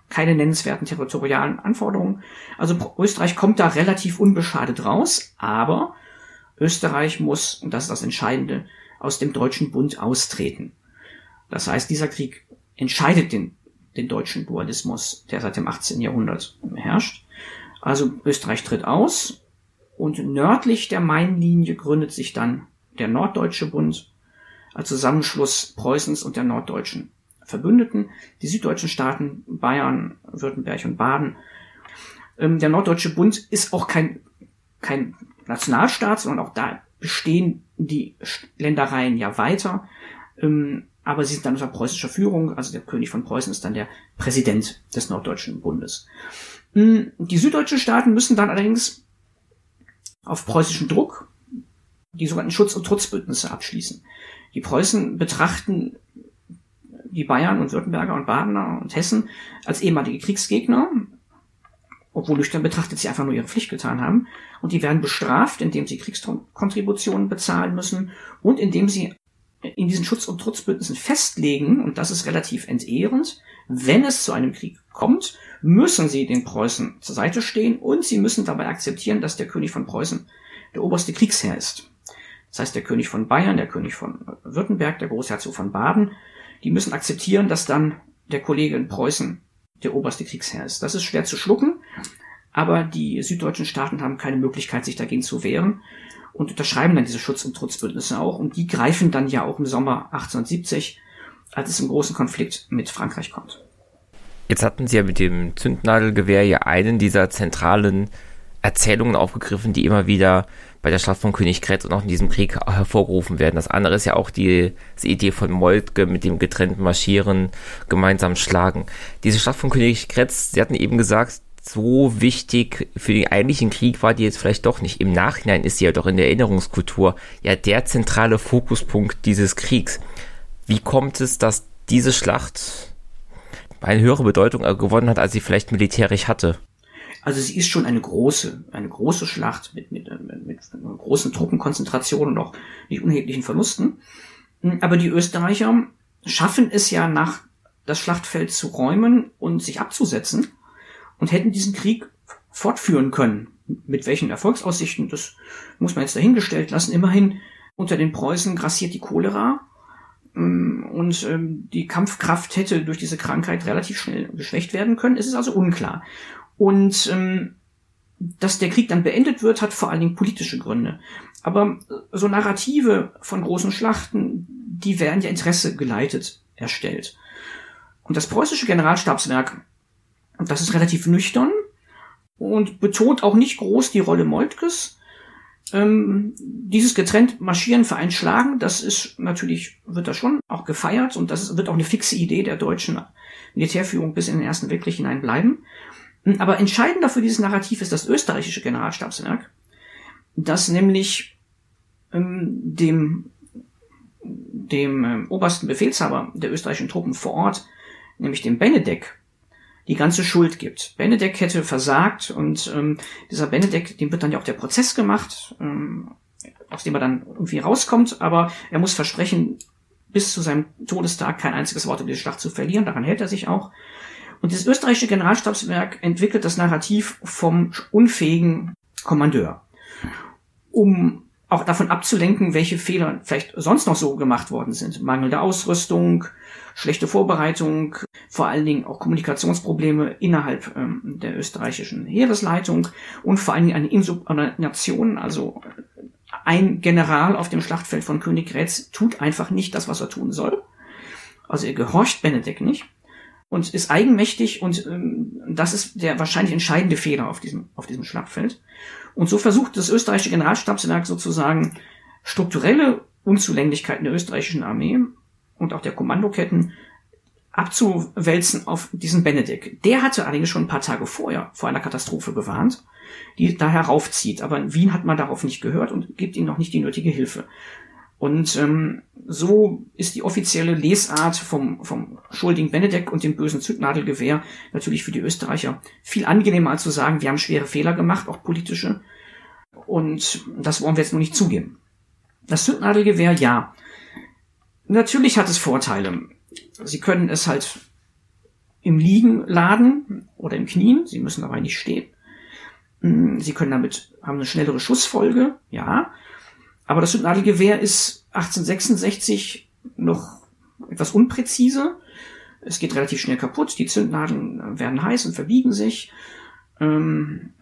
keine nennenswerten territorialen Anforderungen. Also Österreich kommt da relativ unbeschadet raus, aber Österreich muss, und das ist das Entscheidende, aus dem Deutschen Bund austreten. Das heißt, dieser Krieg entscheidet den, den deutschen Dualismus, der seit dem 18. Jahrhundert herrscht. Also Österreich tritt aus und nördlich der Mainlinie gründet sich dann der Norddeutsche Bund als Zusammenschluss Preußens und der norddeutschen Verbündeten, die süddeutschen Staaten Bayern, Württemberg und Baden. Ähm, der Norddeutsche Bund ist auch kein, kein Nationalstaat, sondern auch da bestehen die Ländereien ja weiter. Ähm, aber sie sind dann unter preußischer Führung, also der König von Preußen ist dann der Präsident des Norddeutschen Bundes. Ähm, die süddeutschen Staaten müssen dann allerdings auf preußischen Druck die sogenannten Schutz- und Trutzbündnisse abschließen. Die Preußen betrachten die Bayern und Württemberger und Badener und Hessen als ehemalige Kriegsgegner, obwohl nüchtern betrachtet sie einfach nur ihre Pflicht getan haben. Und die werden bestraft, indem sie Kriegskontributionen bezahlen müssen und indem sie in diesen Schutz- und Trutzbündnissen festlegen, und das ist relativ entehrend, wenn es zu einem Krieg kommt, müssen sie den Preußen zur Seite stehen und sie müssen dabei akzeptieren, dass der König von Preußen der oberste Kriegsherr ist. Das heißt, der König von Bayern, der König von Württemberg, der Großherzog von Baden die müssen akzeptieren, dass dann der Kollege in Preußen der oberste Kriegsherr ist. Das ist schwer zu schlucken, aber die süddeutschen Staaten haben keine Möglichkeit, sich dagegen zu wehren und unterschreiben dann diese Schutz- und Trutzbündnisse auch und die greifen dann ja auch im Sommer 1870, als es im großen Konflikt mit Frankreich kommt. Jetzt hatten Sie ja mit dem Zündnadelgewehr ja einen dieser zentralen Erzählungen aufgegriffen, die immer wieder bei der Schlacht von Königgrätz und auch in diesem Krieg hervorgerufen werden. Das andere ist ja auch die, die Idee von Moltke mit dem getrennten Marschieren, gemeinsam schlagen. Diese Schlacht von Königgrätz, Sie hatten eben gesagt, so wichtig für den eigentlichen Krieg war die jetzt vielleicht doch nicht. Im Nachhinein ist sie ja doch in der Erinnerungskultur ja der zentrale Fokuspunkt dieses Kriegs. Wie kommt es, dass diese Schlacht eine höhere Bedeutung gewonnen hat, als sie vielleicht militärisch hatte? Also sie ist schon eine große, eine große Schlacht mit, mit, mit, mit großen Truppenkonzentrationen und auch nicht unerheblichen Verlusten. Aber die Österreicher schaffen es ja nach das Schlachtfeld zu räumen und sich abzusetzen und hätten diesen Krieg fortführen können. Mit welchen Erfolgsaussichten, das muss man jetzt dahingestellt lassen. Immerhin unter den Preußen grassiert die Cholera ähm, und ähm, die Kampfkraft hätte durch diese Krankheit relativ schnell geschwächt werden können. Es ist also unklar. Und ähm, dass der Krieg dann beendet wird, hat vor allen Dingen politische Gründe. Aber so Narrative von großen Schlachten, die werden ja Interesse geleitet erstellt. Und das preußische Generalstabswerk, das ist relativ nüchtern und betont auch nicht groß die Rolle Moltkes. Ähm, dieses getrennt marschieren, vereinschlagen, das ist natürlich, wird da schon auch gefeiert und das wird auch eine fixe Idee der deutschen Militärführung bis in den Ersten Weltkrieg hinein bleiben. Aber entscheidender für dieses Narrativ ist das österreichische Generalstabswerk, das nämlich ähm, dem, dem ähm, obersten Befehlshaber der österreichischen Truppen vor Ort nämlich dem Benedek, die ganze Schuld gibt. Benedek hätte versagt und ähm, dieser Benedek, dem wird dann ja auch der Prozess gemacht, ähm, aus dem er dann irgendwie rauskommt, aber er muss versprechen, bis zu seinem Todestag kein einziges Wort über die Schlacht zu verlieren, daran hält er sich auch. Und das österreichische Generalstabswerk entwickelt das Narrativ vom unfähigen Kommandeur, um auch davon abzulenken, welche Fehler vielleicht sonst noch so gemacht worden sind. Mangelnde Ausrüstung, schlechte Vorbereitung, vor allen Dingen auch Kommunikationsprobleme innerhalb ähm, der österreichischen Heeresleitung und vor allen Dingen eine Insubordination, also ein General auf dem Schlachtfeld von Königgrätz tut einfach nicht das, was er tun soll. Also er gehorcht Benedek nicht und ist eigenmächtig und ähm, das ist der wahrscheinlich entscheidende Fehler auf diesem, auf diesem Schlachtfeld. Und so versucht das österreichische Generalstabswerk sozusagen strukturelle Unzulänglichkeiten der österreichischen Armee und auch der Kommandoketten abzuwälzen auf diesen Benedikt. Der hatte allerdings schon ein paar Tage vorher vor einer Katastrophe gewarnt, die da heraufzieht. Aber in Wien hat man darauf nicht gehört und gibt ihm noch nicht die nötige Hilfe. Und ähm, so ist die offizielle Lesart vom, vom schuldigen Benedek und dem bösen Zündnadelgewehr natürlich für die Österreicher viel angenehmer als zu sagen, wir haben schwere Fehler gemacht, auch politische. Und das wollen wir jetzt nur nicht zugeben. Das Zündnadelgewehr, ja. Natürlich hat es Vorteile. Sie können es halt im Liegen laden oder im Knien. Sie müssen dabei nicht stehen. Sie können damit, haben eine schnellere Schussfolge, ja. Aber das Nadelgewehr ist 1866 noch etwas unpräzise. Es geht relativ schnell kaputt. Die Zündnadeln werden heiß und verbiegen sich. Ähm,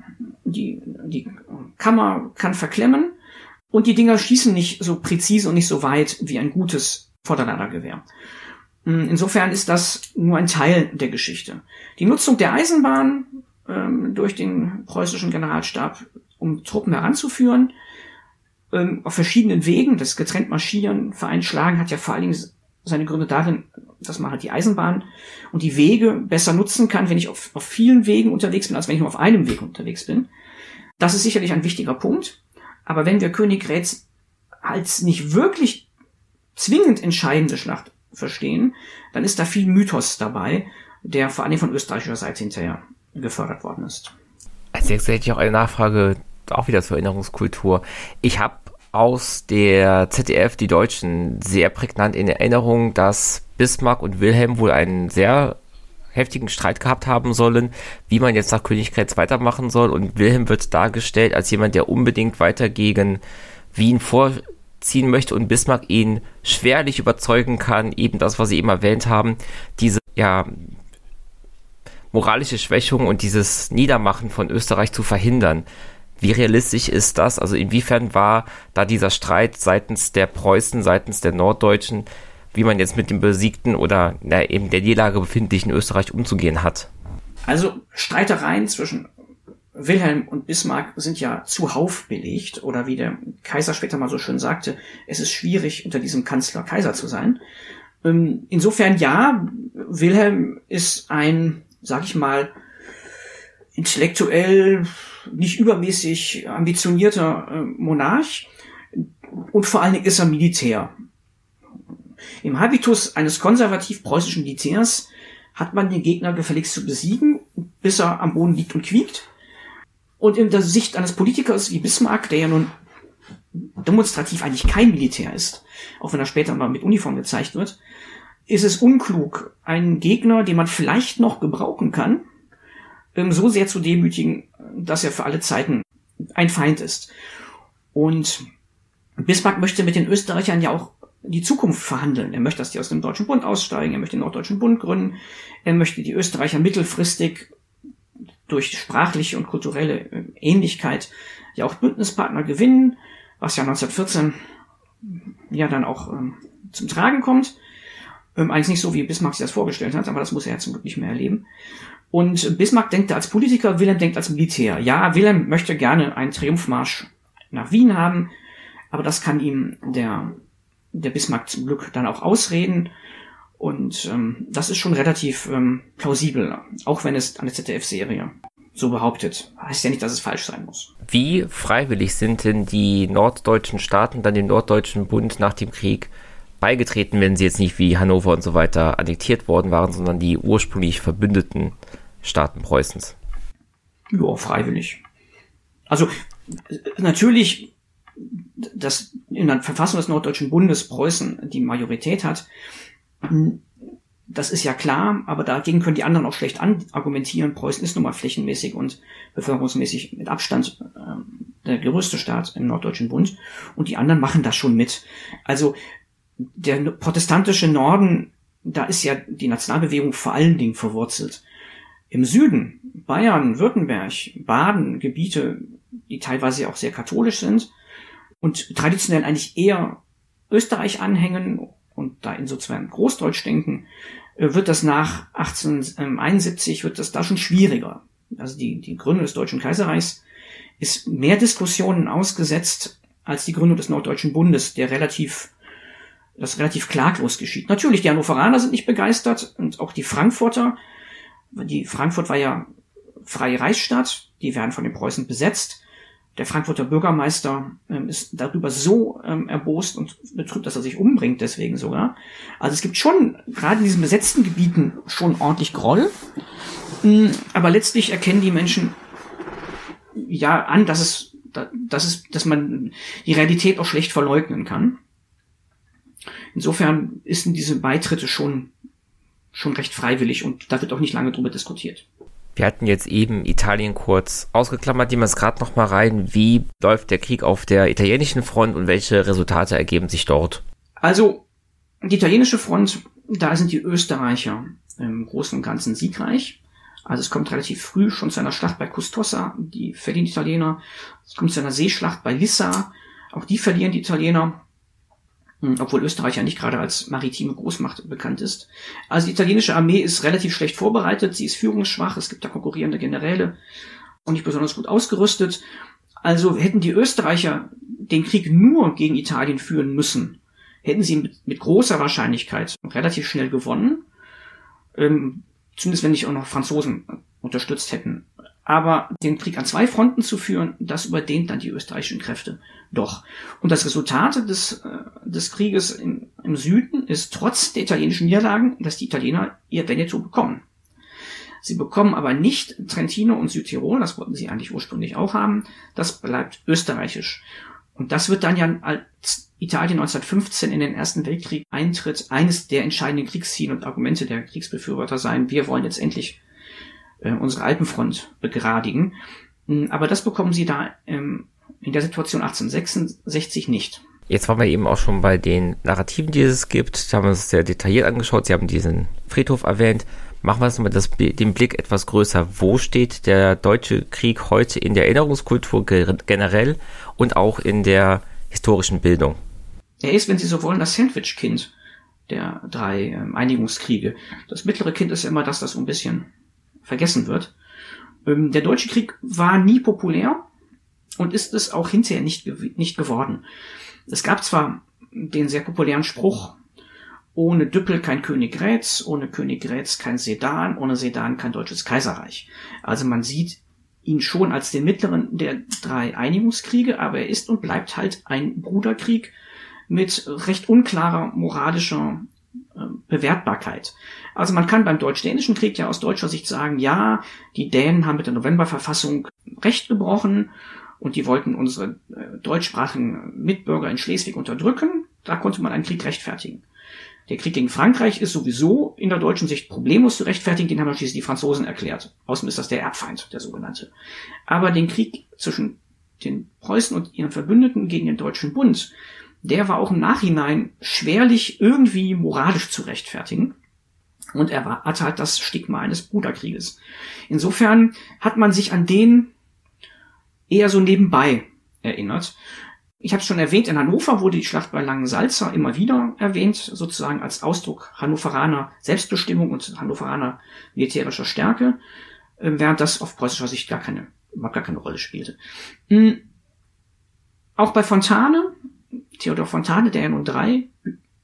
die, die Kammer kann verklemmen. Und die Dinger schießen nicht so präzise und nicht so weit wie ein gutes Vorderladergewehr. Ähm, insofern ist das nur ein Teil der Geschichte. Die Nutzung der Eisenbahn ähm, durch den preußischen Generalstab, um Truppen heranzuführen, ähm, auf verschiedenen Wegen. Das getrennt marschieren, vereinschlagen hat ja vor allen Dingen seine Gründe darin, dass man halt die Eisenbahn und die Wege besser nutzen kann, wenn ich auf, auf vielen Wegen unterwegs bin, als wenn ich nur auf einem Weg unterwegs bin. Das ist sicherlich ein wichtiger Punkt. Aber wenn wir Königgrätz als nicht wirklich zwingend entscheidende Schlacht verstehen, dann ist da viel Mythos dabei, der vor allem von österreichischer Seite hinterher gefördert worden ist. Als nächstes hätte ich auch eine Nachfrage auch wieder zur Erinnerungskultur. Ich habe aus der ZDF die Deutschen sehr prägnant in Erinnerung, dass Bismarck und Wilhelm wohl einen sehr heftigen Streit gehabt haben sollen, wie man jetzt nach Königgrätz weitermachen soll. Und Wilhelm wird dargestellt als jemand, der unbedingt weiter gegen Wien vorziehen möchte und Bismarck ihn schwerlich überzeugen kann, eben das, was Sie eben erwähnt haben, diese ja moralische Schwächung und dieses Niedermachen von Österreich zu verhindern. Wie realistisch ist das? Also inwiefern war da dieser Streit seitens der Preußen, seitens der Norddeutschen, wie man jetzt mit dem besiegten oder na, eben der Niederlage befindlichen Österreich umzugehen hat? Also Streitereien zwischen Wilhelm und Bismarck sind ja zuhauf belegt oder wie der Kaiser später mal so schön sagte, es ist schwierig unter diesem Kanzler Kaiser zu sein. Ähm, insofern ja, Wilhelm ist ein, sag ich mal, intellektuell nicht übermäßig ambitionierter äh, Monarch und vor allen Dingen ist er Militär. Im Habitus eines konservativ-preußischen Militärs hat man den Gegner gefälligst zu besiegen, bis er am Boden liegt und quiekt. Und in der Sicht eines Politikers wie Bismarck, der ja nun demonstrativ eigentlich kein Militär ist, auch wenn er später mal mit Uniform gezeigt wird, ist es unklug, einen Gegner, den man vielleicht noch gebrauchen kann, ähm, so sehr zu demütigen, dass er für alle Zeiten ein Feind ist. Und Bismarck möchte mit den Österreichern ja auch die Zukunft verhandeln. Er möchte, dass die aus dem Deutschen Bund aussteigen, er möchte den Norddeutschen Bund gründen, er möchte die Österreicher mittelfristig durch sprachliche und kulturelle äh, Ähnlichkeit ja auch Bündnispartner gewinnen, was ja 1914 ja dann auch ähm, zum Tragen kommt. Ähm, eigentlich nicht so, wie Bismarck sich das vorgestellt hat, aber das muss er ja zum Glück nicht mehr erleben. Und Bismarck denkt als Politiker, Wilhelm denkt als Militär. Ja, Wilhelm möchte gerne einen Triumphmarsch nach Wien haben, aber das kann ihm der, der Bismarck zum Glück dann auch ausreden. Und ähm, das ist schon relativ ähm, plausibel, auch wenn es eine ZDF-Serie so behauptet. Heißt ja nicht, dass es falsch sein muss. Wie freiwillig sind denn die norddeutschen Staaten dann dem Norddeutschen Bund nach dem Krieg beigetreten, wenn sie jetzt nicht wie Hannover und so weiter annektiert worden waren, sondern die ursprünglich verbündeten Staaten Preußens? Ja, freiwillig. Also natürlich dass in der Verfassung des Norddeutschen Bundes Preußen die Majorität hat, das ist ja klar, aber dagegen können die anderen auch schlecht argumentieren. Preußen ist nun mal flächenmäßig und bevölkerungsmäßig mit Abstand äh, der größte Staat im Norddeutschen Bund und die anderen machen das schon mit. Also der protestantische Norden, da ist ja die Nationalbewegung vor allen Dingen verwurzelt. Im Süden, Bayern, Württemberg, Baden, Gebiete, die teilweise auch sehr katholisch sind, und traditionell eigentlich eher Österreich anhängen und da insofern Großdeutsch denken, äh, wird das nach 1871 wird das da schon schwieriger. Also die, die Gründung des Deutschen Kaiserreichs ist mehr Diskussionen ausgesetzt als die Gründung des Norddeutschen Bundes, der relativ das relativ klaglos geschieht. Natürlich, die Hannoveraner sind nicht begeistert und auch die Frankfurter. Die Frankfurt war ja freie Reichsstadt, die werden von den Preußen besetzt. Der Frankfurter Bürgermeister ähm, ist darüber so ähm, erbost und betrübt, dass er sich umbringt, deswegen sogar. Also es gibt schon, gerade in diesen besetzten Gebieten, schon ordentlich Groll. Mhm, aber letztlich erkennen die Menschen ja an, dass es, dass es, dass man die Realität auch schlecht verleugnen kann. Insofern ist diese Beitritte schon, schon recht freiwillig und da wird auch nicht lange drüber diskutiert. Wir hatten jetzt eben Italien kurz ausgeklammert, nehmen wir es gerade noch mal rein. Wie läuft der Krieg auf der italienischen Front und welche Resultate ergeben sich dort? Also, die italienische Front, da sind die Österreicher im Großen und Ganzen siegreich. Also es kommt relativ früh schon zu einer Schlacht bei Custossa, die verlieren die Italiener. Es kommt zu einer Seeschlacht bei Lissa, auch die verlieren die Italiener. Hm, obwohl Österreich ja nicht gerade als maritime Großmacht bekannt ist. Also die italienische Armee ist relativ schlecht vorbereitet, sie ist führungsschwach, es gibt da konkurrierende Generäle und nicht besonders gut ausgerüstet. Also hätten die Österreicher den Krieg nur gegen Italien führen müssen, hätten sie mit, großer Wahrscheinlichkeit relativ schnell gewonnen. Ähm, zumindest wenn nicht auch noch Franzosen unterstützt hätten. Aber den Krieg an zwei Fronten zu führen, das überdehnt dann die österreichischen Kräfte doch. Und das Resultat des, äh, des Krieges im, im Süden ist trotz der italienischen Niederlagen, dass die Italiener ihr Veneto bekommen. Sie bekommen aber nicht Trentino und Südtirol, das wollten sie eigentlich ursprünglich auch haben, das bleibt österreichisch. Und das wird dann ja als Italien 1915 in den Ersten Weltkrieg eintritt, eines der entscheidenden Kriegsziele und Argumente der Kriegsbefürworter sein, wir wollen jetzt endlich äh, unsere Alpenfront begradigen. Hm, aber das bekommen sie da ähm, in der Situation 1866 nicht. Jetzt waren wir eben auch schon bei den Narrativen, die es gibt. Da haben wir uns sehr detailliert angeschaut. Sie haben diesen Friedhof erwähnt. Machen wir es mal das, den Blick etwas größer. Wo steht der deutsche Krieg heute in der Erinnerungskultur generell und auch in der historischen Bildung? Er ist, wenn Sie so wollen, das Sandwich-Kind der drei ähm, Einigungskriege. Das mittlere Kind ist immer das, das so ein bisschen vergessen wird. Ähm, der Deutsche Krieg war nie populär und ist es auch hinterher nicht, nicht geworden. Es gab zwar den sehr populären Spruch, ohne Düppel kein Königgrätz, ohne Königgrätz kein Sedan, ohne Sedan kein deutsches Kaiserreich. Also man sieht ihn schon als den mittleren der drei Einigungskriege, aber er ist und bleibt halt ein Bruderkrieg mit recht unklarer moralischer Bewertbarkeit. Also man kann beim Deutsch-Dänischen Krieg ja aus deutscher Sicht sagen, ja, die Dänen haben mit der Novemberverfassung Recht gebrochen und die wollten unsere äh, deutschsprachigen Mitbürger in Schleswig unterdrücken. Da konnte man einen Krieg rechtfertigen. Der Krieg gegen Frankreich ist sowieso in der deutschen Sicht problemlos zu rechtfertigen, den haben schließlich die Franzosen erklärt. Außerdem ist das der Erbfeind, der sogenannte. Aber den Krieg zwischen den Preußen und ihren Verbündeten gegen den Deutschen Bund, der war auch im Nachhinein schwerlich irgendwie moralisch zu rechtfertigen. Und er war, hatte halt das Stigma eines Bruderkrieges. Insofern hat man sich an den eher so nebenbei erinnert. Ich habe es schon erwähnt, in Hannover wurde die Schlacht bei Langensalza immer wieder erwähnt, sozusagen als Ausdruck Hannoveraner Selbstbestimmung und Hannoveraner militärischer Stärke, ähm, während das auf preußischer Sicht gar keine, überhaupt gar keine Rolle spielte. Hm. Auch bei Fontane, Theodor Fontane, der ja nun drei,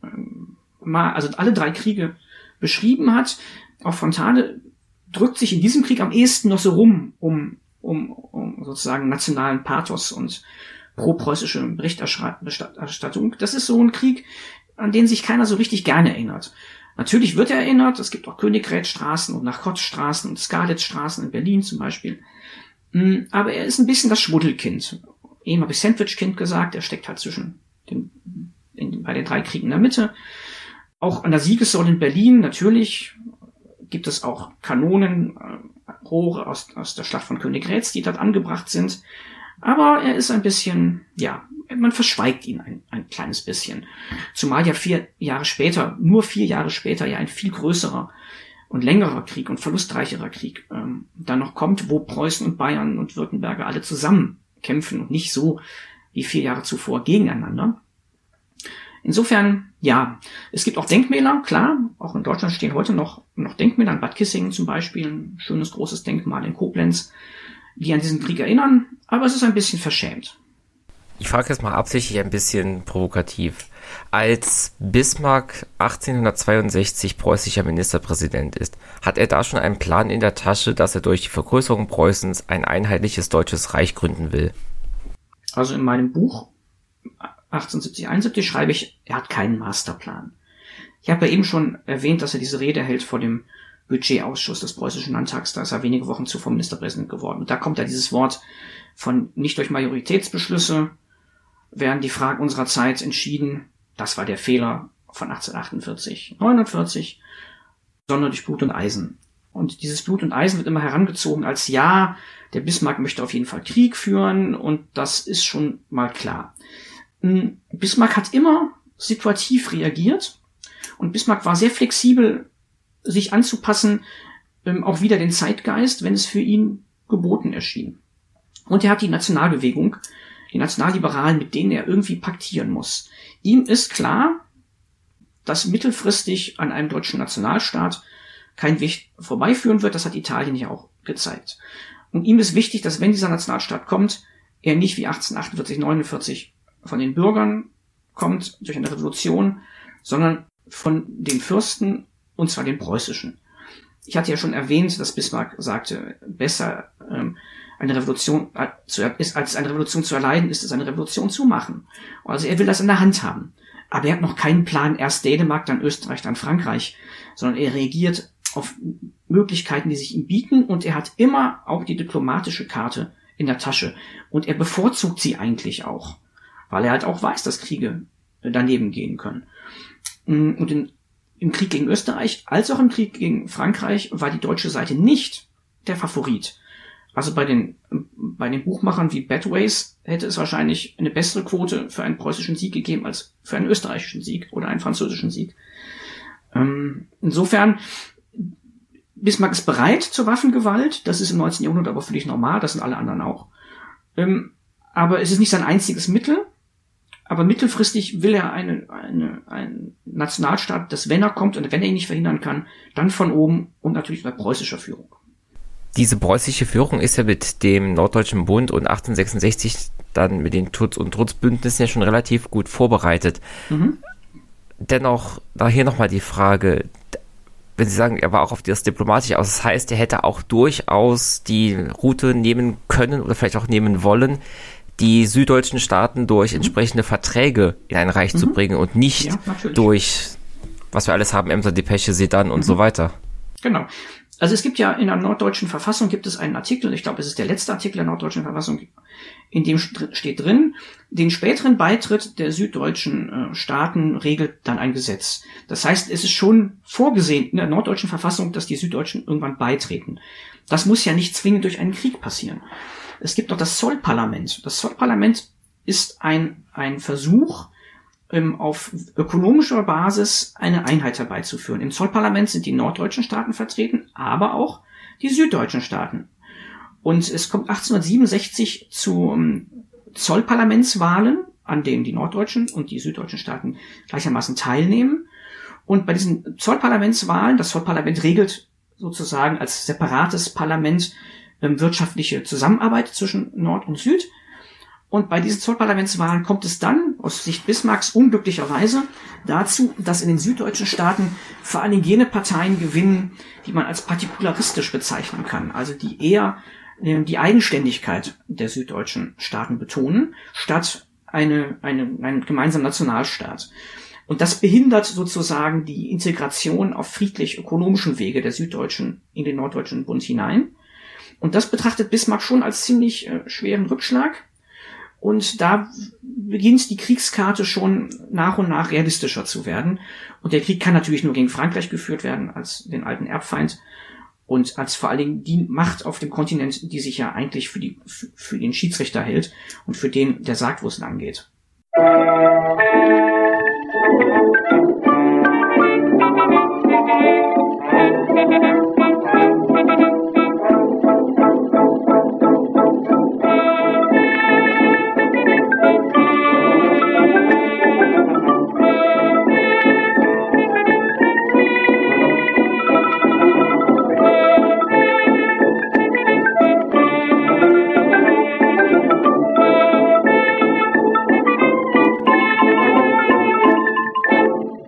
ähm, mal, also alle drei Kriege beschrieben hat, auch Fontane drückt sich in diesem Krieg am ehesten noch so rum, um, um, um sozusagen nationalen Pathos und pro-preußische Berichterstattung. Das ist so ein Krieg, an den sich keiner so richtig gerne erinnert. Natürlich wird er erinnert, es gibt auch Königgrätstraßen und Nachkotzstraßen und Skalitzstraßen in Berlin zum Beispiel. Hm, aber er ist ein bisschen das Schmuddelkind. Eben habe ich Sandwichkind gesagt, er steckt halt zwischen in, bei den drei Kriegen in der Mitte. Auch an der Siegessäule in Berlin, natürlich, gibt es auch Kanonenrohre äh, aus, aus der Schlacht von Königgrätz, die dort angebracht sind. Aber er ist ein bisschen, ja, man verschweigt ihn ein, ein kleines bisschen. Zumal ja vier Jahre später, nur vier Jahre später, ja ein viel größerer und längerer Krieg und verlustreicherer Krieg ähm, dann noch kommt, wo Preußen und Bayern und Württemberger alle zusammen kämpfen und nicht so wie vier Jahre zuvor gegeneinander. Insofern, ja, es gibt auch Denkmäler, klar, auch in Deutschland stehen heute noch, noch Denkmäler, an Bad Kissingen zum Beispiel, ein schönes großes Denkmal in Koblenz, die an diesen Krieg erinnern, aber es ist ein bisschen verschämt. Ich frage jetzt mal absichtlich ein bisschen provokativ. Als Bismarck 1862 preußischer Ministerpräsident ist, hat er da schon einen Plan in der Tasche, dass er durch die Vergrößerung Preußens ein einheitliches deutsches Reich gründen will? Also in meinem Buch 1870, 71 schreibe ich, er hat keinen Masterplan. Ich habe ja eben schon erwähnt, dass er diese Rede hält vor dem Budgetausschuss des preußischen Landtags. Da ist er wenige Wochen zuvor Ministerpräsident geworden. Und da kommt ja dieses Wort von nicht durch Majoritätsbeschlüsse werden die Fragen unserer Zeit entschieden. Das war der Fehler von 1848, 49, sondern durch Blut und Eisen. Und dieses Blut und Eisen wird immer herangezogen als ja, der Bismarck möchte auf jeden Fall Krieg führen und das ist schon mal klar. Hm, Bismarck hat immer situativ reagiert und Bismarck war sehr flexibel sich anzupassen, ähm, auch wieder den Zeitgeist, wenn es für ihn geboten erschien. Und er hat die Nationalbewegung, die Nationalliberalen, mit denen er irgendwie paktieren muss. Ihm ist klar, dass mittelfristig an einem deutschen Nationalstaat kein Weg vorbeiführen wird. Das hat Italien ja auch gezeigt. Und ihm ist wichtig, dass wenn dieser Nationalstaat kommt, er nicht wie 1848, 49 von den Bürgern kommt durch eine Revolution, sondern von den Fürsten und zwar den preußischen. Ich hatte ja schon erwähnt, dass Bismarck sagte, besser ähm, eine Revolution äh, zu, ist, als eine Revolution zu erleiden, ist es eine Revolution zu machen. Also er will das in der Hand haben. Aber er hat noch keinen Plan, erst Dänemark, dann Österreich, dann Frankreich, sondern er reagiert auf Möglichkeiten, die sich ihm bieten und er hat immer auch die diplomatische Karte in der Tasche und er bevorzugt sie eigentlich auch, weil er halt auch weiß, dass Kriege daneben gehen können. Und in im Krieg gegen Österreich als auch im Krieg gegen Frankreich war die deutsche Seite nicht der Favorit. Also bei den, bei den Buchmachern wie Badways hätte es wahrscheinlich eine bessere Quote für einen preußischen Sieg gegeben als für einen österreichischen Sieg oder einen französischen Sieg. Ähm, insofern, Bismarck ist bereit zur Waffengewalt. Das ist im 19. Jahrhundert aber völlig normal. Das sind alle anderen auch. Ähm, aber es ist nicht sein einziges Mittel. Aber mittelfristig will er eine, eine, einen Nationalstaat, dass wenn er kommt und wenn er ihn nicht verhindern kann, dann von oben und natürlich unter preußischer Führung. Diese preußische Führung ist ja mit dem Norddeutschen Bund und 1866 dann mit den Tutz- und Trutzbündnissen ja schon relativ gut vorbereitet. Mhm. dennoch, da hier nochmal die Frage, wenn Sie sagen, er war auch auf das diplomatisch aus, das heißt, er hätte auch durchaus die Route nehmen können oder vielleicht auch nehmen wollen, die süddeutschen Staaten durch mhm. entsprechende Verträge in ein Reich mhm. zu bringen und nicht ja, durch, was wir alles haben, Emser Depesche, Sedan und mhm. so weiter. Genau. Also es gibt ja in der norddeutschen Verfassung gibt es einen Artikel, ich glaube, es ist der letzte Artikel der norddeutschen Verfassung, in dem steht drin, den späteren Beitritt der süddeutschen äh, Staaten regelt dann ein Gesetz. Das heißt, es ist schon vorgesehen in der norddeutschen Verfassung, dass die Süddeutschen irgendwann beitreten. Das muss ja nicht zwingend durch einen Krieg passieren. Es gibt noch das Zollparlament. Das Zollparlament ist ein, ein Versuch, ähm, auf ökonomischer Basis eine Einheit herbeizuführen. Im Zollparlament sind die norddeutschen Staaten vertreten, aber auch die süddeutschen Staaten. Und es kommt 1867 zu ähm, Zollparlamentswahlen, an denen die norddeutschen und die süddeutschen Staaten gleichermaßen teilnehmen. Und bei diesen Zollparlamentswahlen, das Zollparlament regelt sozusagen als separates Parlament wirtschaftliche Zusammenarbeit zwischen Nord und Süd. Und bei diesen Zollparlamentswahlen kommt es dann, aus Sicht Bismarcks unglücklicherweise, dazu, dass in den süddeutschen Staaten vor Dingen jene Parteien gewinnen, die man als partikularistisch bezeichnen kann, also die eher äh, die Eigenständigkeit der süddeutschen Staaten betonen, statt eine, eine, einen gemeinsamen Nationalstaat. Und das behindert sozusagen die Integration auf friedlich-ökonomischen Wege der Süddeutschen in den norddeutschen Bund hinein. Und das betrachtet Bismarck schon als ziemlich äh, schweren Rückschlag. Und da beginnt die Kriegskarte schon nach und nach realistischer zu werden. Und der Krieg kann natürlich nur gegen Frankreich geführt werden, als den alten Erbfeind. Und als vor allen Dingen die Macht auf dem Kontinent, die sich ja eigentlich für, die, für den Schiedsrichter hält und für den, der sagt, wo es lang geht. Musik